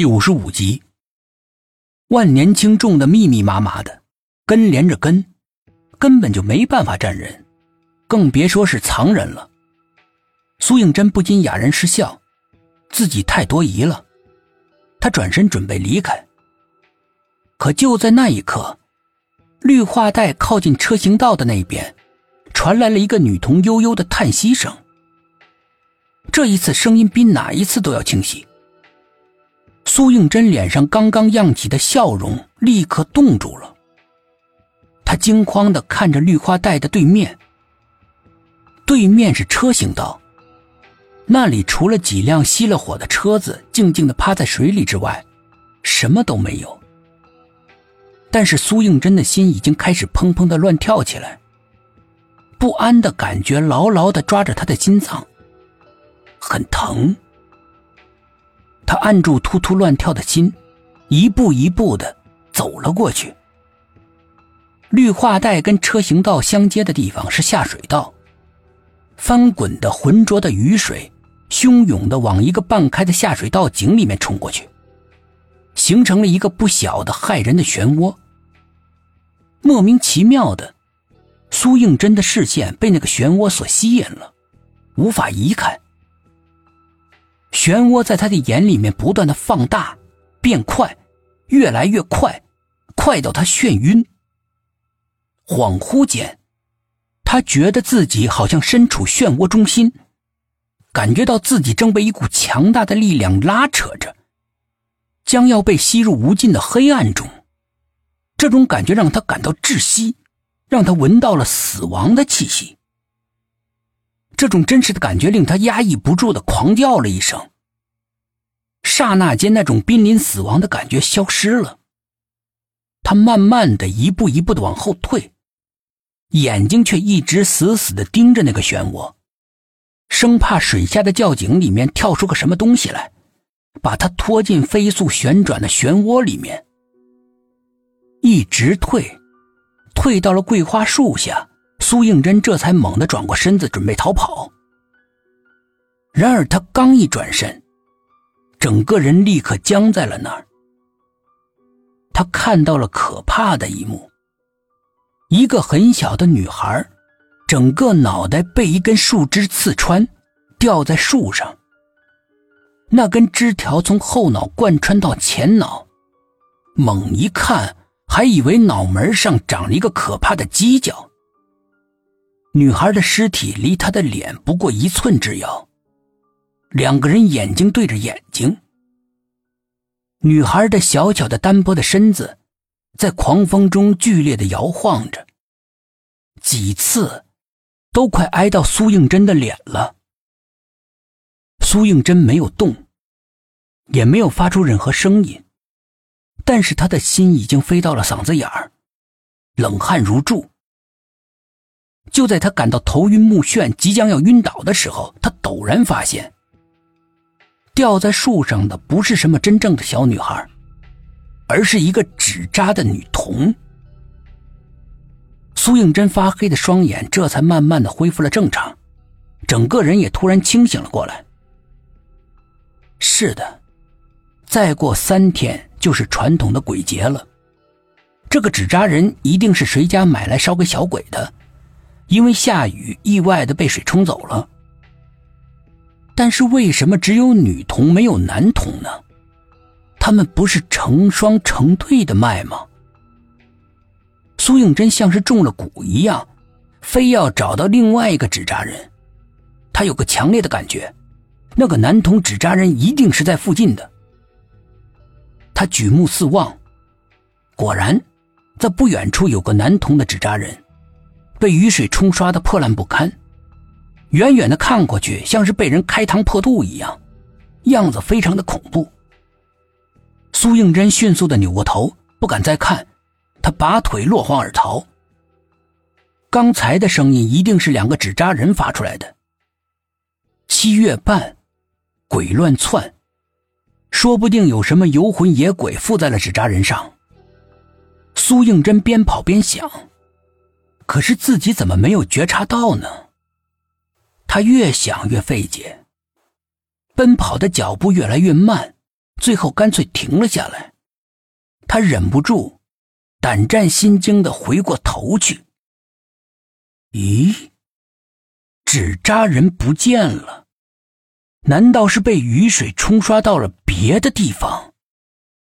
第五十五集，万年青种的密密麻麻的，根连着根，根本就没办法站人，更别说是藏人了。苏应真不禁哑然失笑，自己太多疑了。他转身准备离开，可就在那一刻，绿化带靠近车行道的那边，传来了一个女童悠悠的叹息声。这一次声音比哪一次都要清晰。苏应真脸上刚刚漾起的笑容立刻冻住了。他惊慌的看着绿化带的对面，对面是车行道，那里除了几辆熄了火的车子静静的趴在水里之外，什么都没有。但是苏应真的心已经开始砰砰的乱跳起来，不安的感觉牢牢的抓着他的心脏，很疼。他按住突突乱跳的心，一步一步的走了过去。绿化带跟车行道相接的地方是下水道，翻滚的浑浊的雨水汹涌的往一个半开的下水道井里面冲过去，形成了一个不小的骇人的漩涡。莫名其妙的，苏应真的视线被那个漩涡所吸引了，无法移开。漩涡在他的眼里面不断的放大、变快，越来越快，快到他眩晕。恍惚间，他觉得自己好像身处漩涡中心，感觉到自己正被一股强大的力量拉扯着，将要被吸入无尽的黑暗中。这种感觉让他感到窒息，让他闻到了死亡的气息。这种真实的感觉令他压抑不住的狂叫了一声。刹那间，那种濒临死亡的感觉消失了。他慢慢的一步一步的往后退，眼睛却一直死死的盯着那个漩涡，生怕水下的窖井里面跳出个什么东西来，把他拖进飞速旋转的漩涡里面。一直退，退到了桂花树下。苏应真这才猛地转过身子，准备逃跑。然而他刚一转身，整个人立刻僵在了那儿。他看到了可怕的一幕：一个很小的女孩，整个脑袋被一根树枝刺穿，吊在树上。那根枝条从后脑贯穿到前脑，猛一看，还以为脑门上长了一个可怕的犄角。女孩的尸体离他的脸不过一寸之遥，两个人眼睛对着眼睛。女孩的小巧的单薄的身子，在狂风中剧烈的摇晃着，几次，都快挨到苏应真的脸了。苏应真没有动，也没有发出任何声音，但是他的心已经飞到了嗓子眼儿，冷汗如注。就在他感到头晕目眩、即将要晕倒的时候，他陡然发现，吊在树上的不是什么真正的小女孩，而是一个纸扎的女童。苏应真发黑的双眼这才慢慢的恢复了正常，整个人也突然清醒了过来。是的，再过三天就是传统的鬼节了，这个纸扎人一定是谁家买来烧给小鬼的。因为下雨，意外的被水冲走了。但是为什么只有女童没有男童呢？他们不是成双成对的卖吗？苏应真像是中了蛊一样，非要找到另外一个纸扎人。他有个强烈的感觉，那个男童纸扎人一定是在附近的。他举目四望，果然，在不远处有个男童的纸扎人。被雨水冲刷的破烂不堪，远远的看过去像是被人开膛破肚一样，样子非常的恐怖。苏应真迅速的扭过头，不敢再看，他拔腿落荒而逃。刚才的声音一定是两个纸扎人发出来的。七月半，鬼乱窜，说不定有什么游魂野鬼附在了纸扎人上。苏应真边跑边想。可是自己怎么没有觉察到呢？他越想越费解，奔跑的脚步越来越慢，最后干脆停了下来。他忍不住，胆战心惊的回过头去。咦，纸扎人不见了？难道是被雨水冲刷到了别的地方？